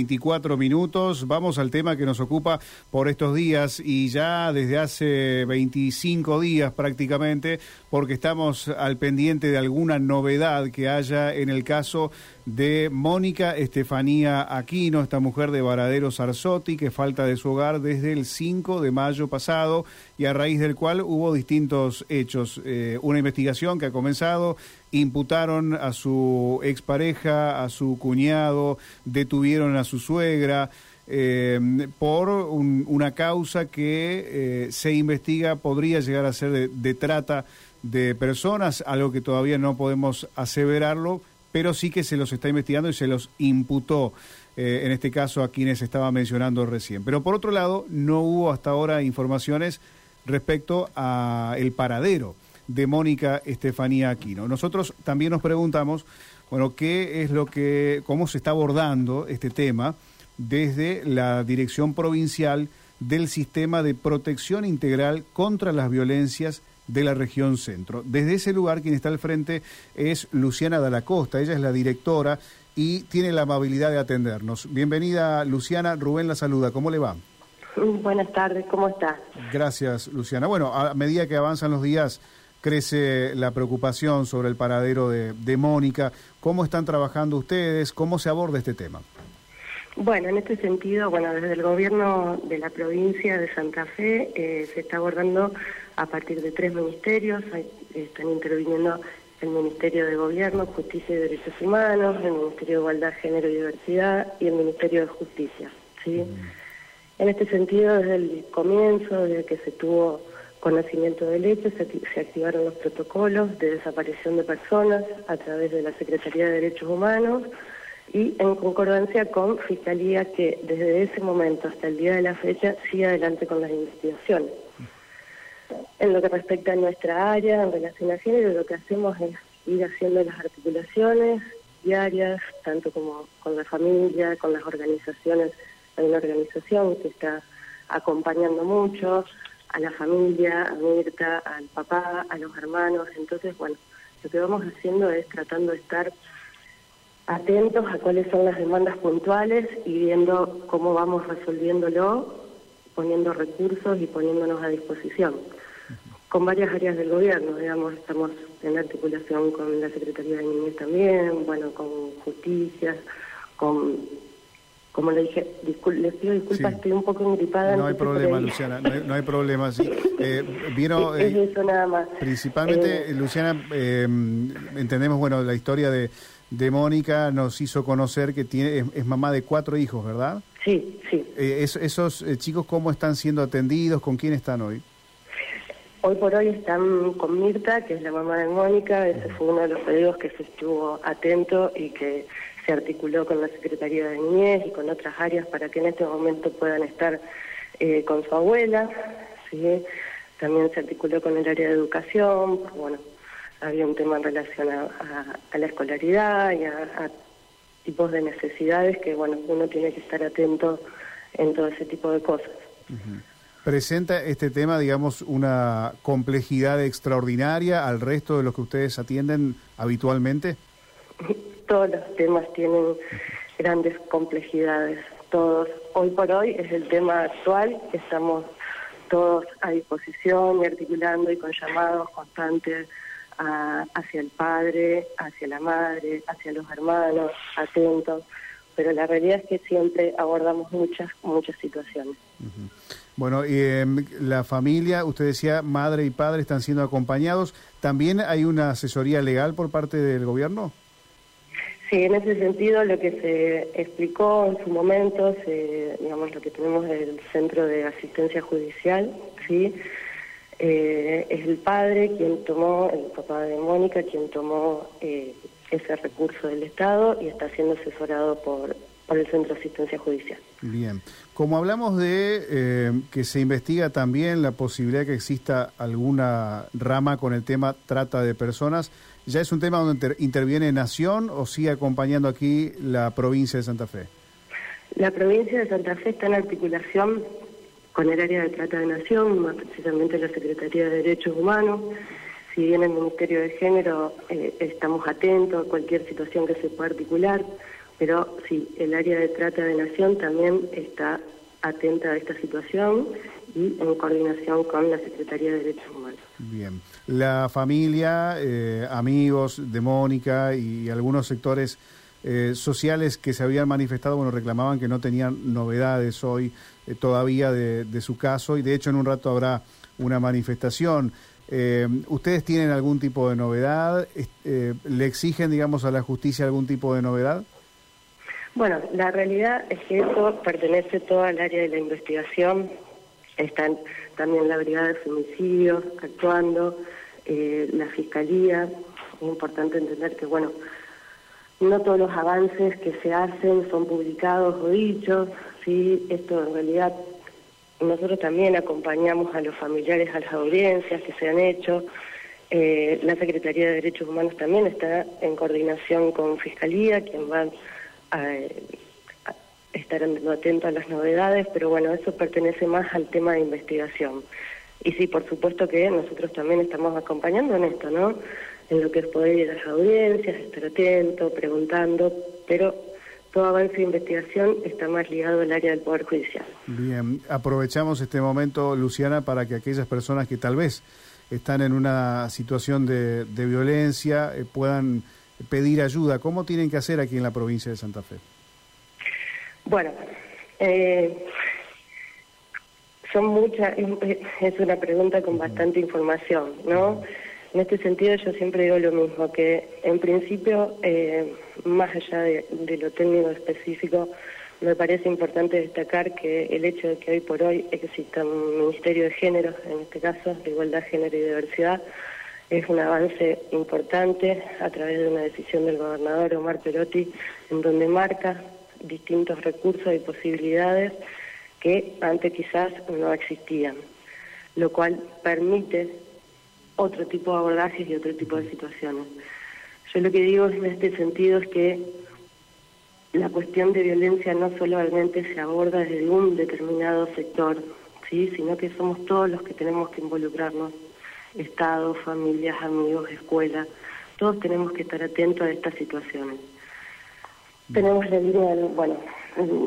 24 minutos. Vamos al tema que nos ocupa por estos días y ya desde hace 25 días prácticamente, porque estamos al pendiente de alguna novedad que haya en el caso de Mónica Estefanía Aquino, esta mujer de Varadero Sarzotti, que falta de su hogar desde el 5 de mayo pasado y a raíz del cual hubo distintos hechos. Eh, una investigación que ha comenzado, imputaron a su expareja, a su cuñado, detuvieron a su suegra. Eh, por una causa que eh, se investiga podría llegar a ser de, trata de personas, algo que todavía no podemos aseverarlo, pero sí que se los está investigando y se los imputó, eh, en este caso a quienes estaba mencionando recién. Pero por otro lado, no hubo hasta ahora informaciones respecto a el paradero de Mónica Estefanía Aquino. Nosotros también nos preguntamos, bueno, qué es lo que, cómo se está abordando este tema desde la Dirección Provincial del Sistema de Protección Integral contra las Violencias de la región centro. Desde ese lugar quien está al frente es Luciana Dalacosta, ella es la directora y tiene la amabilidad de atendernos. Bienvenida Luciana, Rubén la saluda, ¿cómo le va? Buenas tardes, ¿cómo está? Gracias Luciana. Bueno, a medida que avanzan los días crece la preocupación sobre el paradero de, Mónica. ¿Cómo están trabajando ustedes? ¿Cómo se aborda este tema? Bueno, en este sentido, bueno, desde el gobierno de la provincia de Santa Fe eh, se está abordando a partir de tres ministerios. están interviniendo el Ministerio de Gobierno, Justicia y Derechos Humanos, el Ministerio de Igualdad, Género y Diversidad y el Ministerio de Justicia. ¿sí? Mm. En este sentido, desde el comienzo, desde que se tuvo conocimiento del hecho, se, activaron los protocolos de desaparición de personas a través de la Secretaría de Derechos Humanos y en concordancia con Fiscalía que desde ese momento hasta el día de la fecha sigue adelante con las investigaciones. En lo que respecta a nuestra área en relación a género, lo que hacemos es ir haciendo las articulaciones diarias, tanto como con la familia, con las organizaciones. Hay una organización que está acompañando mucho, a la familia, a Mirta, al papá, a los hermanos. Entonces, bueno, lo que vamos haciendo es tratando de estar atentos a cuáles son las demandas puntuales y viendo cómo vamos resolviéndolo, poniendo recursos y poniéndonos a disposición. Con varias áreas del gobierno, digamos, estamos en articulación con la Secretaría de Niñez también, bueno, con justicia, con como le dije, les pido disculpas, estoy un poco engripada. No hay problema, Luciana, no hay, problema. Sí. Eh, vino, es, eh, eso nada más. Principalmente, eh, Luciana, entendemos, bueno, la historia de, de Mónica nos hizo conocer que tiene es, mamá de cuatro hijos, ¿verdad? Sí, sí. ¿Esos chicos cómo están siendo atendidos? ¿Con quién están hoy? Hoy por hoy están con Mirta, que es la mamá de Mónica. Ese fue uno de los pedidos que se estuvo atento y que se articuló con la Secretaría de Niñez y con otras áreas para que en este momento puedan estar eh, con su abuela. ¿sí? También se articuló con el área de educación, bueno, había un tema en relación a, la escolaridad y a, tipos de necesidades que, bueno, uno tiene que estar atento en todo ese tipo de cosas. ¿Presenta este tema, digamos, una complejidad extraordinaria al resto de los que ustedes atienden habitualmente? todos los temas tienen grandes complejidades, todos. Hoy por hoy es el tema actual, estamos todos a disposición y articulando y con llamados constantes hacia el padre, hacia la madre, hacia los hermanos, atentos, pero la realidad es que siempre abordamos muchas, muchas situaciones. Bueno, y em, la familia, usted decía, madre y padre están siendo acompañados. ¿También hay una asesoría legal por parte del gobierno? Sí, en ese sentido lo que se explicó en su momento, digamos lo que tenemos del Centro de Asistencia Judicial, sí, eh, es el padre quien tomó, el papá de Mónica, quien tomó eh, ese recurso del Estado y está siendo asesorado por, por el Centro de Asistencia Judicial. Bien, como hablamos de eh, que se investiga también la posibilidad que exista alguna rama con el tema trata de personas, ¿Ya es un tema donde interviene Nación o sigue acompañando aquí la provincia de Santa Fe? La provincia de Santa Fe está en articulación con el área de trata de Nación, más precisamente la Secretaría de Derechos Humanos. Si bien el Ministerio de Género eh, estamos atentos a cualquier situación que se pueda articular, Pero sí, el área de trata de nación también está atenta a esta situación y en coordinación con la Secretaría de Derechos Humanos. Bien. La familia, eh, amigos de Mónica y algunos sectores eh, sociales que se habían manifestado, bueno, reclamaban que no tenían novedades hoy eh, todavía de, su caso y de hecho en un rato habrá una manifestación. ¿Ustedes tienen algún tipo de novedad? ¿Le exigen, digamos, a la justicia algún tipo de novedad? Bueno, la realidad es que eso pertenece todo al área de la investigación. Están también la Brigada de Femicidios actuando, eh, la Fiscalía. Es importante entender que, bueno, no todos los avances que se hacen son publicados o dichos. ¿sí? Esto en realidad nosotros también acompañamos a los familiares a las audiencias que se han hecho. Eh, la Secretaría de Derechos Humanos también está en coordinación con Fiscalía, quien va a, estar atento a las novedades, pero bueno, eso pertenece más al tema de investigación. Y sí, por supuesto que nosotros también estamos acompañando en esto, ¿no? En lo que es poder ir a las audiencias, estar atento, preguntando, pero todo avance de investigación está más ligado al área del Poder Judicial. Bien, aprovechamos este momento, Luciana, para que aquellas personas que tal vez están en una situación de, violencia eh, puedan pedir ayuda. ¿Cómo tienen que hacer aquí en la provincia de Santa Fe? Bueno, eh, son muchas, es una pregunta con bastante información, ¿no? En este sentido yo siempre digo lo mismo, que en principio, eh, más allá de, lo técnico específico, me parece importante destacar que el hecho de que hoy por hoy exista un Ministerio de Género, en este caso, de Igualdad, Género y Diversidad, es un avance importante a través de una decisión del gobernador Omar Perotti, en donde marca distintos recursos y posibilidades que antes quizás no existían, lo cual permite otro tipo de abordajes y otro tipo de situaciones. Yo lo que digo en este sentido es que la cuestión de violencia no solamente se aborda desde un determinado sector, ¿sí? sino que somos todos los que tenemos que involucrarnos, Estado, familias, amigos, escuela, todos tenemos que estar atentos a estas situaciones. Tenemos la línea, bueno,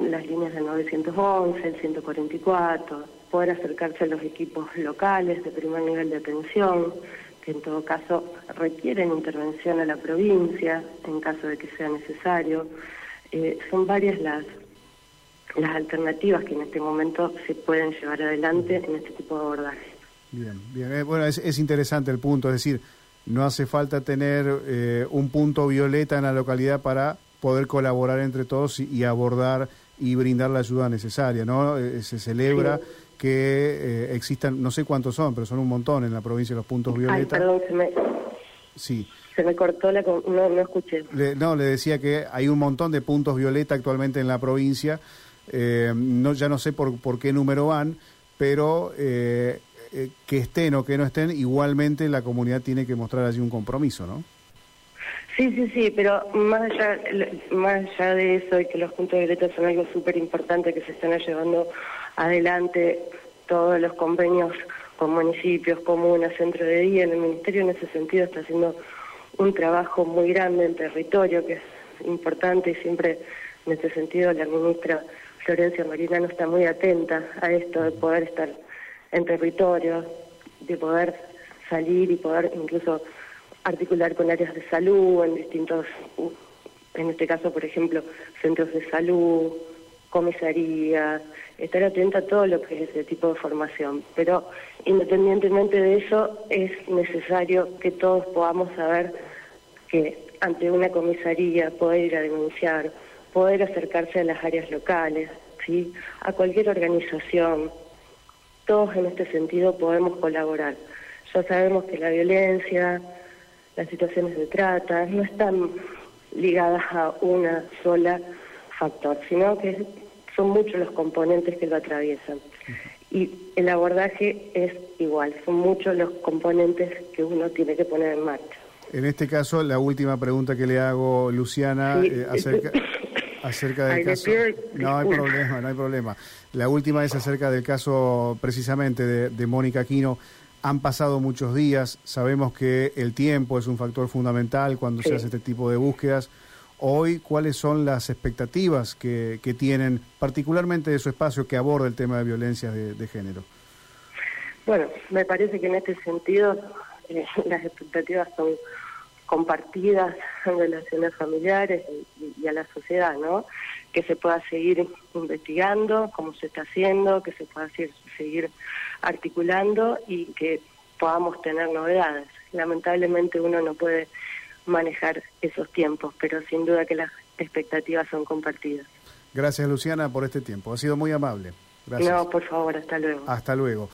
las líneas del 911, el 144, poder acercarse a los equipos locales de primer nivel de atención, que en todo caso requieren intervención a la provincia en caso de que sea necesario. Eh, son varias las, las alternativas que en este momento se pueden llevar adelante en este tipo de abordaje. Bien, bien. Eh, bueno, es, es interesante el punto, es decir, no hace falta tener eh, un punto violeta en la localidad para poder colaborar entre todos y, abordar y brindar la ayuda necesaria, ¿no? Eh, se celebra que eh, existan, no sé cuántos son, pero son un montón en la provincia los puntos violetas. Ay, perdón, se me... Sí. Se me cortó la... No, no escuché. no, le decía que hay un montón de puntos violeta actualmente en la provincia. Eh, no, ya no sé por, por qué número van, pero que estén o que no estén, igualmente la comunidad tiene que mostrar allí un compromiso, ¿no? Sí, sí, sí, pero más allá, más allá de eso y que los puntos de violeta son algo súper importante que se están llevando adelante todos los convenios con municipios, comunas, centro de día, en el Ministerio en ese sentido está haciendo un trabajo muy grande en territorio que es importante y siempre en ese sentido la ministra Florencia Marina no está muy atenta a esto de poder estar en territorio, de poder salir y poder incluso articular con áreas de salud en distintos, en este caso, por ejemplo, centros de salud, comisarías, estar atenta a todo lo que es ese tipo de formación. Pero independientemente de eso, es necesario que todos podamos saber que ante una comisaría poder ir a denunciar, poder acercarse a las áreas locales, ¿sí? a cualquier organización. Todos en este sentido podemos colaborar. Ya sabemos que la violencia, las situaciones de trata no están ligadas a una sola factor, sino que son muchos los componentes que lo atraviesan. Y el abordaje es igual, son muchos los componentes que uno tiene que poner en marcha. En este caso, la última pregunta que le hago, Luciana, eh, acerca, acerca del caso... No hay problema, no hay problema. La última es acerca del caso precisamente de, de Mónica Aquino. Han pasado muchos días, sabemos que el tiempo es un factor fundamental cuando se hace este tipo de búsquedas. hoy, ¿cuáles son las expectativas que, que tienen, particularmente de su espacio que aborda el tema de violencia de, género? Bueno, me parece que en este sentido eh, las expectativas son compartidas en relaciones familiares y, a la sociedad, ¿no? Que se pueda seguir investigando, como se está haciendo, que se pueda seguir articulando y que podamos tener novedades. Lamentablemente uno no puede manejar esos tiempos, pero sin duda que las expectativas son compartidas. Gracias Luciana por este tiempo, ha sido muy amable. Gracias. No, por favor, hasta luego. Hasta luego.